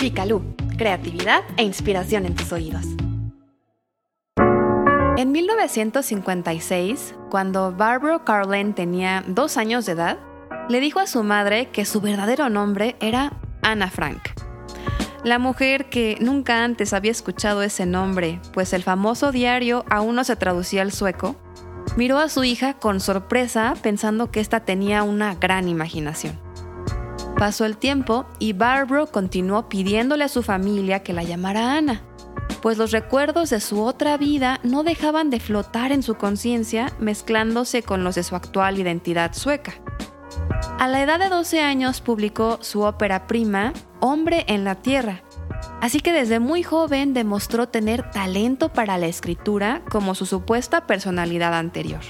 Picalú, creatividad e inspiración en tus oídos. En 1956, cuando Barbara Carlin tenía dos años de edad, le dijo a su madre que su verdadero nombre era Anna Frank. La mujer que nunca antes había escuchado ese nombre, pues el famoso diario aún no se traducía al sueco, miró a su hija con sorpresa pensando que ésta tenía una gran imaginación. Pasó el tiempo y Barbara continuó pidiéndole a su familia que la llamara Ana, pues los recuerdos de su otra vida no dejaban de flotar en su conciencia mezclándose con los de su actual identidad sueca. A la edad de 12 años publicó su ópera prima, Hombre en la Tierra, así que desde muy joven demostró tener talento para la escritura como su supuesta personalidad anterior.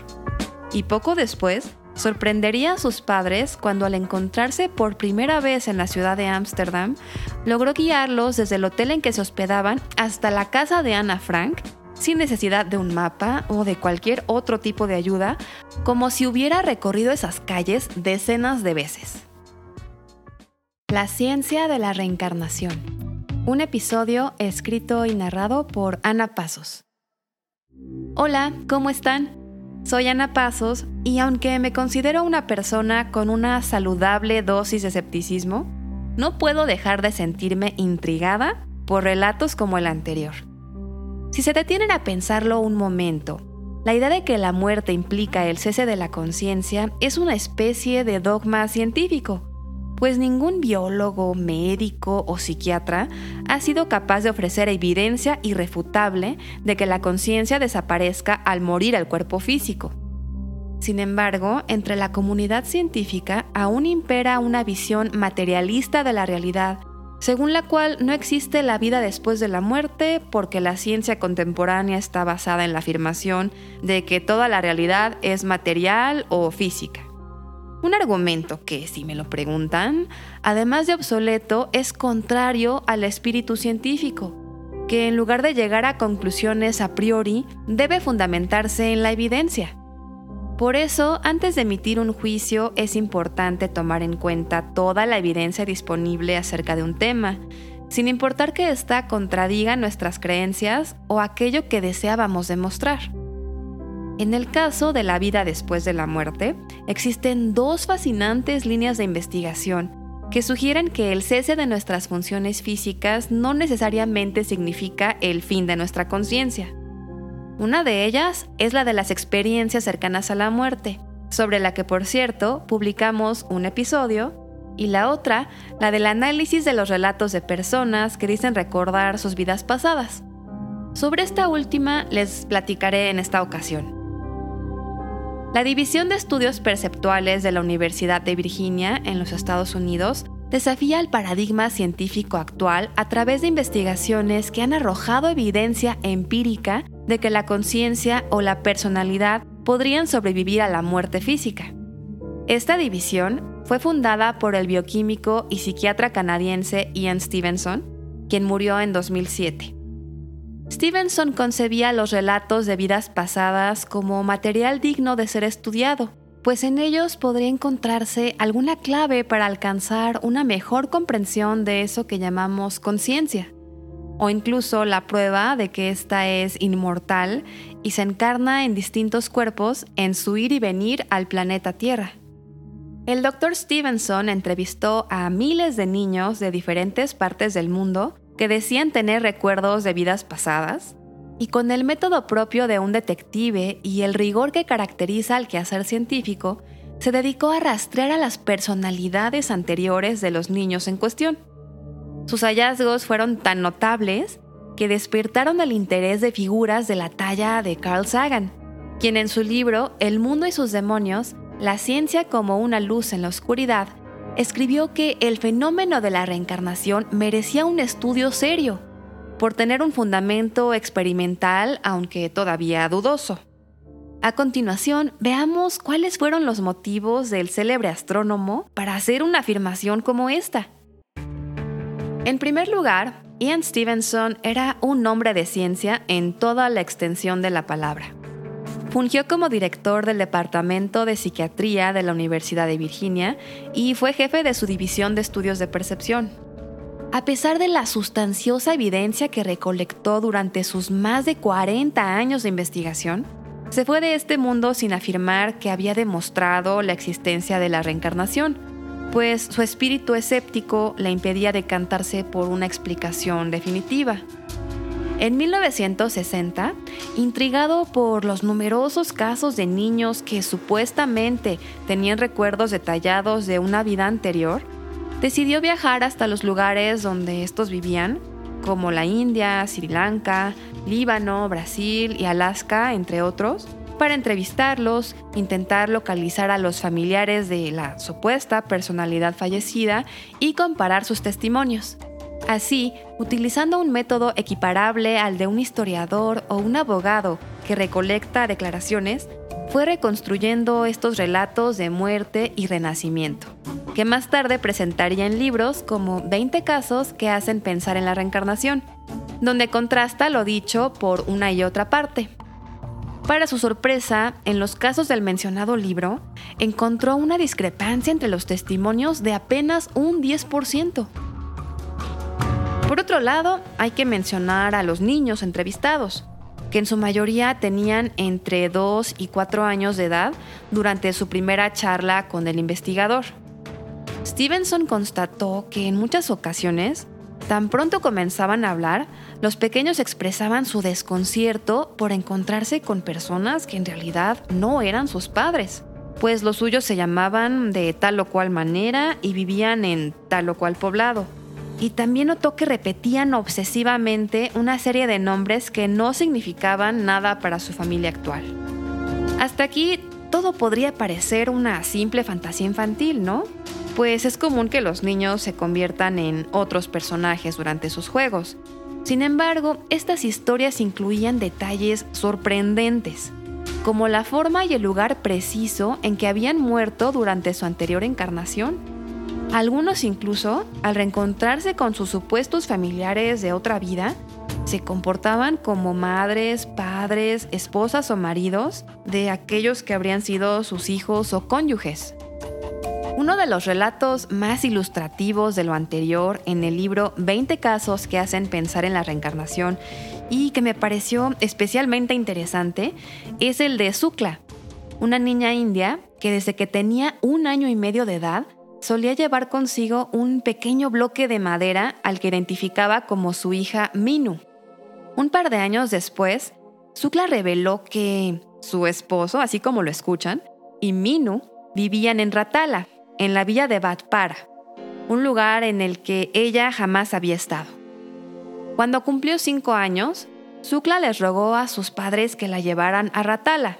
Y poco después, sorprendería a sus padres cuando al encontrarse por primera vez en la ciudad de Ámsterdam, logró guiarlos desde el hotel en que se hospedaban hasta la casa de Ana Frank, sin necesidad de un mapa o de cualquier otro tipo de ayuda, como si hubiera recorrido esas calles decenas de veces. La ciencia de la reencarnación. Un episodio escrito y narrado por Ana Pasos. Hola, ¿cómo están? Soy Ana Pasos y aunque me considero una persona con una saludable dosis de escepticismo, no puedo dejar de sentirme intrigada por relatos como el anterior. Si se detienen a pensarlo un momento, la idea de que la muerte implica el cese de la conciencia es una especie de dogma científico, pues ningún biólogo, médico o psiquiatra ha sido capaz de ofrecer evidencia irrefutable de que la conciencia desaparezca al morir el cuerpo físico. Sin embargo, entre la comunidad científica aún impera una visión materialista de la realidad, según la cual no existe la vida después de la muerte porque la ciencia contemporánea está basada en la afirmación de que toda la realidad es material o física. Un argumento que, si me lo preguntan, además de obsoleto, es contrario al espíritu científico, que en lugar de llegar a conclusiones a priori, debe fundamentarse en la evidencia. Por eso, antes de emitir un juicio, es importante tomar en cuenta toda la evidencia disponible acerca de un tema, sin importar que ésta contradiga nuestras creencias o aquello que deseábamos demostrar. En el caso de la vida después de la muerte, existen dos fascinantes líneas de investigación que sugieren que el cese de nuestras funciones físicas no necesariamente significa el fin de nuestra conciencia. Una de ellas es la de las experiencias cercanas a la muerte, sobre la que por cierto publicamos un episodio, y la otra, la del análisis de los relatos de personas que dicen recordar sus vidas pasadas. Sobre esta última les platicaré en esta ocasión. La División de Estudios Perceptuales de la Universidad de Virginia en los Estados Unidos desafía el paradigma científico actual a través de investigaciones que han arrojado evidencia empírica de que la conciencia o la personalidad podrían sobrevivir a la muerte física. Esta división fue fundada por el bioquímico y psiquiatra canadiense Ian Stevenson, quien murió en 2007. Stevenson concebía los relatos de vidas pasadas como material digno de ser estudiado, pues en ellos podría encontrarse alguna clave para alcanzar una mejor comprensión de eso que llamamos conciencia, o incluso la prueba de que ésta es inmortal y se encarna en distintos cuerpos en su ir y venir al planeta Tierra. El Dr. Stevenson entrevistó a miles de niños de diferentes partes del mundo que decían tener recuerdos de vidas pasadas, y con el método propio de un detective y el rigor que caracteriza al quehacer científico, se dedicó a rastrear a las personalidades anteriores de los niños en cuestión. Sus hallazgos fueron tan notables que despertaron el interés de figuras de la talla de Carl Sagan, quien en su libro El mundo y sus demonios, la ciencia como una luz en la oscuridad, escribió que el fenómeno de la reencarnación merecía un estudio serio, por tener un fundamento experimental, aunque todavía dudoso. A continuación, veamos cuáles fueron los motivos del célebre astrónomo para hacer una afirmación como esta. En primer lugar, Ian Stevenson era un hombre de ciencia en toda la extensión de la palabra. Fungió como director del Departamento de Psiquiatría de la Universidad de Virginia y fue jefe de su división de estudios de percepción. A pesar de la sustanciosa evidencia que recolectó durante sus más de 40 años de investigación, se fue de este mundo sin afirmar que había demostrado la existencia de la reencarnación, pues su espíritu escéptico le impedía decantarse por una explicación definitiva. En 1960, intrigado por los numerosos casos de niños que supuestamente tenían recuerdos detallados de una vida anterior, decidió viajar hasta los lugares donde estos vivían, como la India, Sri Lanka, Líbano, Brasil y Alaska, entre otros, para entrevistarlos, intentar localizar a los familiares de la supuesta personalidad fallecida y comparar sus testimonios. Así, utilizando un método equiparable al de un historiador o un abogado que recolecta declaraciones, fue reconstruyendo estos relatos de muerte y renacimiento, que más tarde presentaría en libros como 20 casos que hacen pensar en la reencarnación, donde contrasta lo dicho por una y otra parte. Para su sorpresa, en los casos del mencionado libro, encontró una discrepancia entre los testimonios de apenas un 10%. Por otro lado, hay que mencionar a los niños entrevistados, que en su mayoría tenían entre 2 y 4 años de edad durante su primera charla con el investigador. Stevenson constató que en muchas ocasiones, tan pronto comenzaban a hablar, los pequeños expresaban su desconcierto por encontrarse con personas que en realidad no eran sus padres, pues los suyos se llamaban de tal o cual manera y vivían en tal o cual poblado y también notó que repetían obsesivamente una serie de nombres que no significaban nada para su familia actual. Hasta aquí todo podría parecer una simple fantasía infantil, ¿no? Pues es común que los niños se conviertan en otros personajes durante sus juegos. Sin embargo, estas historias incluían detalles sorprendentes, como la forma y el lugar preciso en que habían muerto durante su anterior encarnación algunos incluso, al reencontrarse con sus supuestos familiares de otra vida, se comportaban como madres, padres, esposas o maridos de aquellos que habrían sido sus hijos o cónyuges. Uno de los relatos más ilustrativos de lo anterior en el libro 20 casos que hacen pensar en la reencarnación y que me pareció especialmente interesante es el de Sukla, una niña india que desde que tenía un año y medio de edad solía llevar consigo un pequeño bloque de madera al que identificaba como su hija Minu. Un par de años después, Sukla reveló que su esposo, así como lo escuchan, y Minu vivían en Ratala, en la villa de Batpara, un lugar en el que ella jamás había estado. Cuando cumplió cinco años, Sukla les rogó a sus padres que la llevaran a Ratala,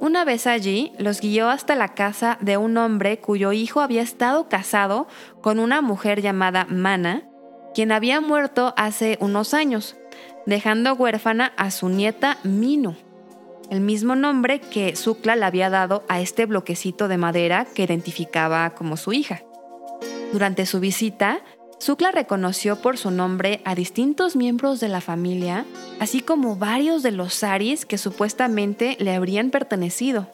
una vez allí, los guió hasta la casa de un hombre cuyo hijo había estado casado con una mujer llamada Mana, quien había muerto hace unos años, dejando huérfana a su nieta Minu, el mismo nombre que Sukla le había dado a este bloquecito de madera que identificaba como su hija. Durante su visita, Sukla reconoció por su nombre a distintos miembros de la familia, así como varios de los saris que supuestamente le habrían pertenecido.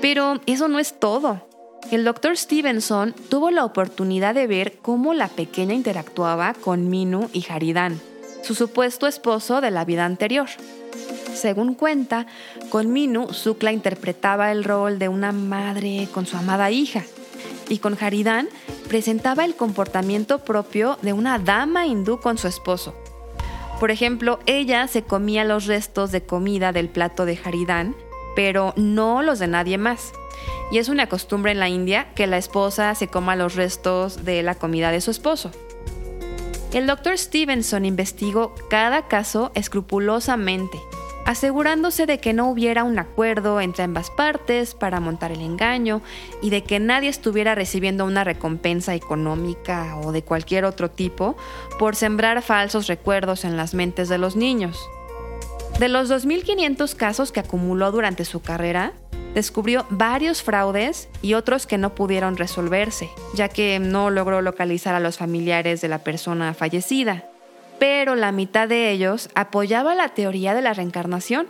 Pero eso no es todo. El Dr. Stevenson tuvo la oportunidad de ver cómo la pequeña interactuaba con Minu y Haridan, su supuesto esposo de la vida anterior. Según cuenta, con Minu, Sukla interpretaba el rol de una madre con su amada hija, y con Haridan presentaba el comportamiento propio de una dama hindú con su esposo. Por ejemplo, ella se comía los restos de comida del plato de Haridan, pero no los de nadie más. Y es una costumbre en la India que la esposa se coma los restos de la comida de su esposo. El doctor Stevenson investigó cada caso escrupulosamente asegurándose de que no hubiera un acuerdo entre ambas partes para montar el engaño y de que nadie estuviera recibiendo una recompensa económica o de cualquier otro tipo por sembrar falsos recuerdos en las mentes de los niños. De los 2.500 casos que acumuló durante su carrera, descubrió varios fraudes y otros que no pudieron resolverse, ya que no logró localizar a los familiares de la persona fallecida pero la mitad de ellos apoyaba la teoría de la reencarnación,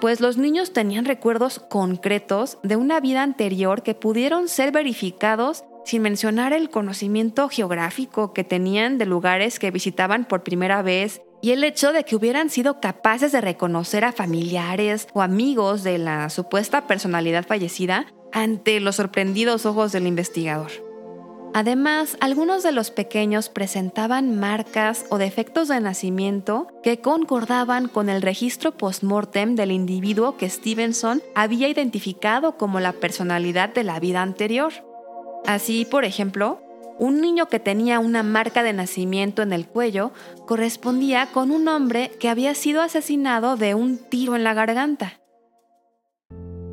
pues los niños tenían recuerdos concretos de una vida anterior que pudieron ser verificados sin mencionar el conocimiento geográfico que tenían de lugares que visitaban por primera vez y el hecho de que hubieran sido capaces de reconocer a familiares o amigos de la supuesta personalidad fallecida ante los sorprendidos ojos del investigador. Además, algunos de los pequeños presentaban marcas o defectos de nacimiento que concordaban con el registro post-mortem del individuo que Stevenson había identificado como la personalidad de la vida anterior. Así, por ejemplo, un niño que tenía una marca de nacimiento en el cuello correspondía con un hombre que había sido asesinado de un tiro en la garganta.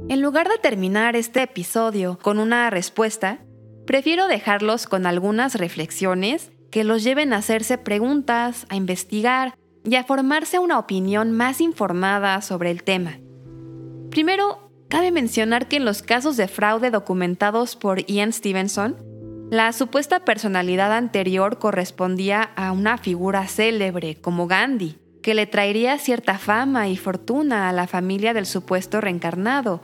En lugar de terminar este episodio con una respuesta, Prefiero dejarlos con algunas reflexiones que los lleven a hacerse preguntas, a investigar y a formarse una opinión más informada sobre el tema. Primero, cabe mencionar que en los casos de fraude documentados por Ian Stevenson, la supuesta personalidad anterior correspondía a una figura célebre como Gandhi, que le traería cierta fama y fortuna a la familia del supuesto reencarnado,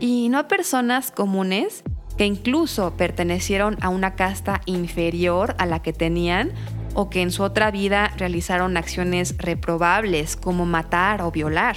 y no a personas comunes que incluso pertenecieron a una casta inferior a la que tenían o que en su otra vida realizaron acciones reprobables como matar o violar.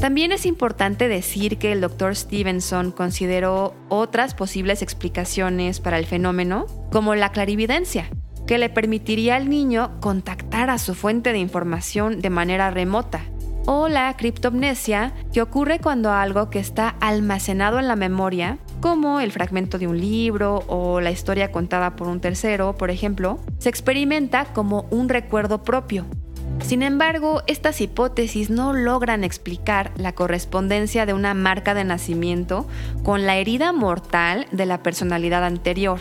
También es importante decir que el Dr. Stevenson consideró otras posibles explicaciones para el fenómeno, como la clarividencia, que le permitiría al niño contactar a su fuente de información de manera remota, o la criptomnesia, que ocurre cuando algo que está almacenado en la memoria como el fragmento de un libro o la historia contada por un tercero, por ejemplo, se experimenta como un recuerdo propio. Sin embargo, estas hipótesis no logran explicar la correspondencia de una marca de nacimiento con la herida mortal de la personalidad anterior,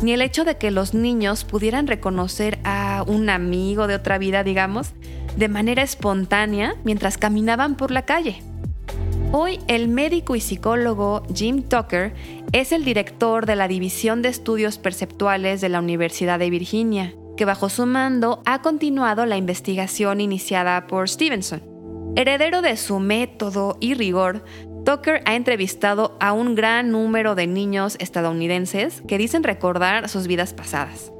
ni el hecho de que los niños pudieran reconocer a un amigo de otra vida, digamos, de manera espontánea mientras caminaban por la calle. Hoy el médico y psicólogo Jim Tucker es el director de la División de Estudios Perceptuales de la Universidad de Virginia, que bajo su mando ha continuado la investigación iniciada por Stevenson. Heredero de su método y rigor, Tucker ha entrevistado a un gran número de niños estadounidenses que dicen recordar sus vidas pasadas.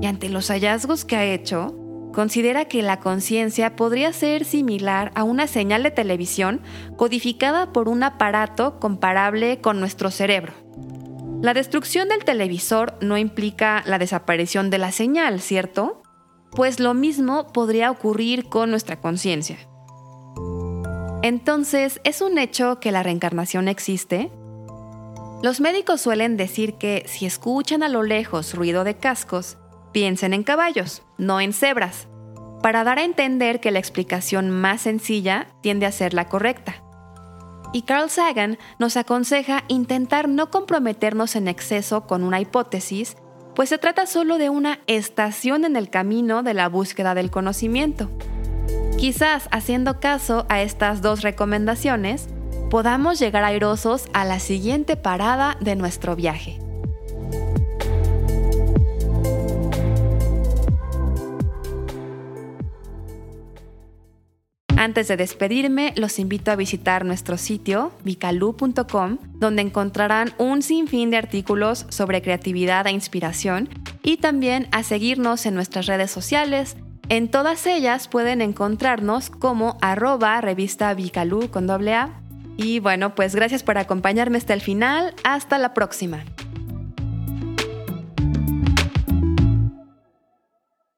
Y ante los hallazgos que ha hecho, considera que la conciencia podría ser similar a una señal de televisión codificada por un aparato comparable con nuestro cerebro. La destrucción del televisor no implica la desaparición de la señal, ¿cierto? Pues lo mismo podría ocurrir con nuestra conciencia. Entonces, ¿es un hecho que la reencarnación existe? Los médicos suelen decir que si escuchan a lo lejos ruido de cascos, piensen en caballos, no en cebras, para dar a entender que la explicación más sencilla tiende a ser la correcta. Y Carl Sagan nos aconseja intentar no comprometernos en exceso con una hipótesis, pues se trata solo de una estación en el camino de la búsqueda del conocimiento. Quizás haciendo caso a estas dos recomendaciones, podamos llegar airosos a la siguiente parada de nuestro viaje. Antes de despedirme, los invito a visitar nuestro sitio vicalu.com, donde encontrarán un sinfín de artículos sobre creatividad e inspiración y también a seguirnos en nuestras redes sociales. En todas ellas pueden encontrarnos como arroba revista Vicalu con doble A. Y bueno, pues gracias por acompañarme hasta el final. Hasta la próxima.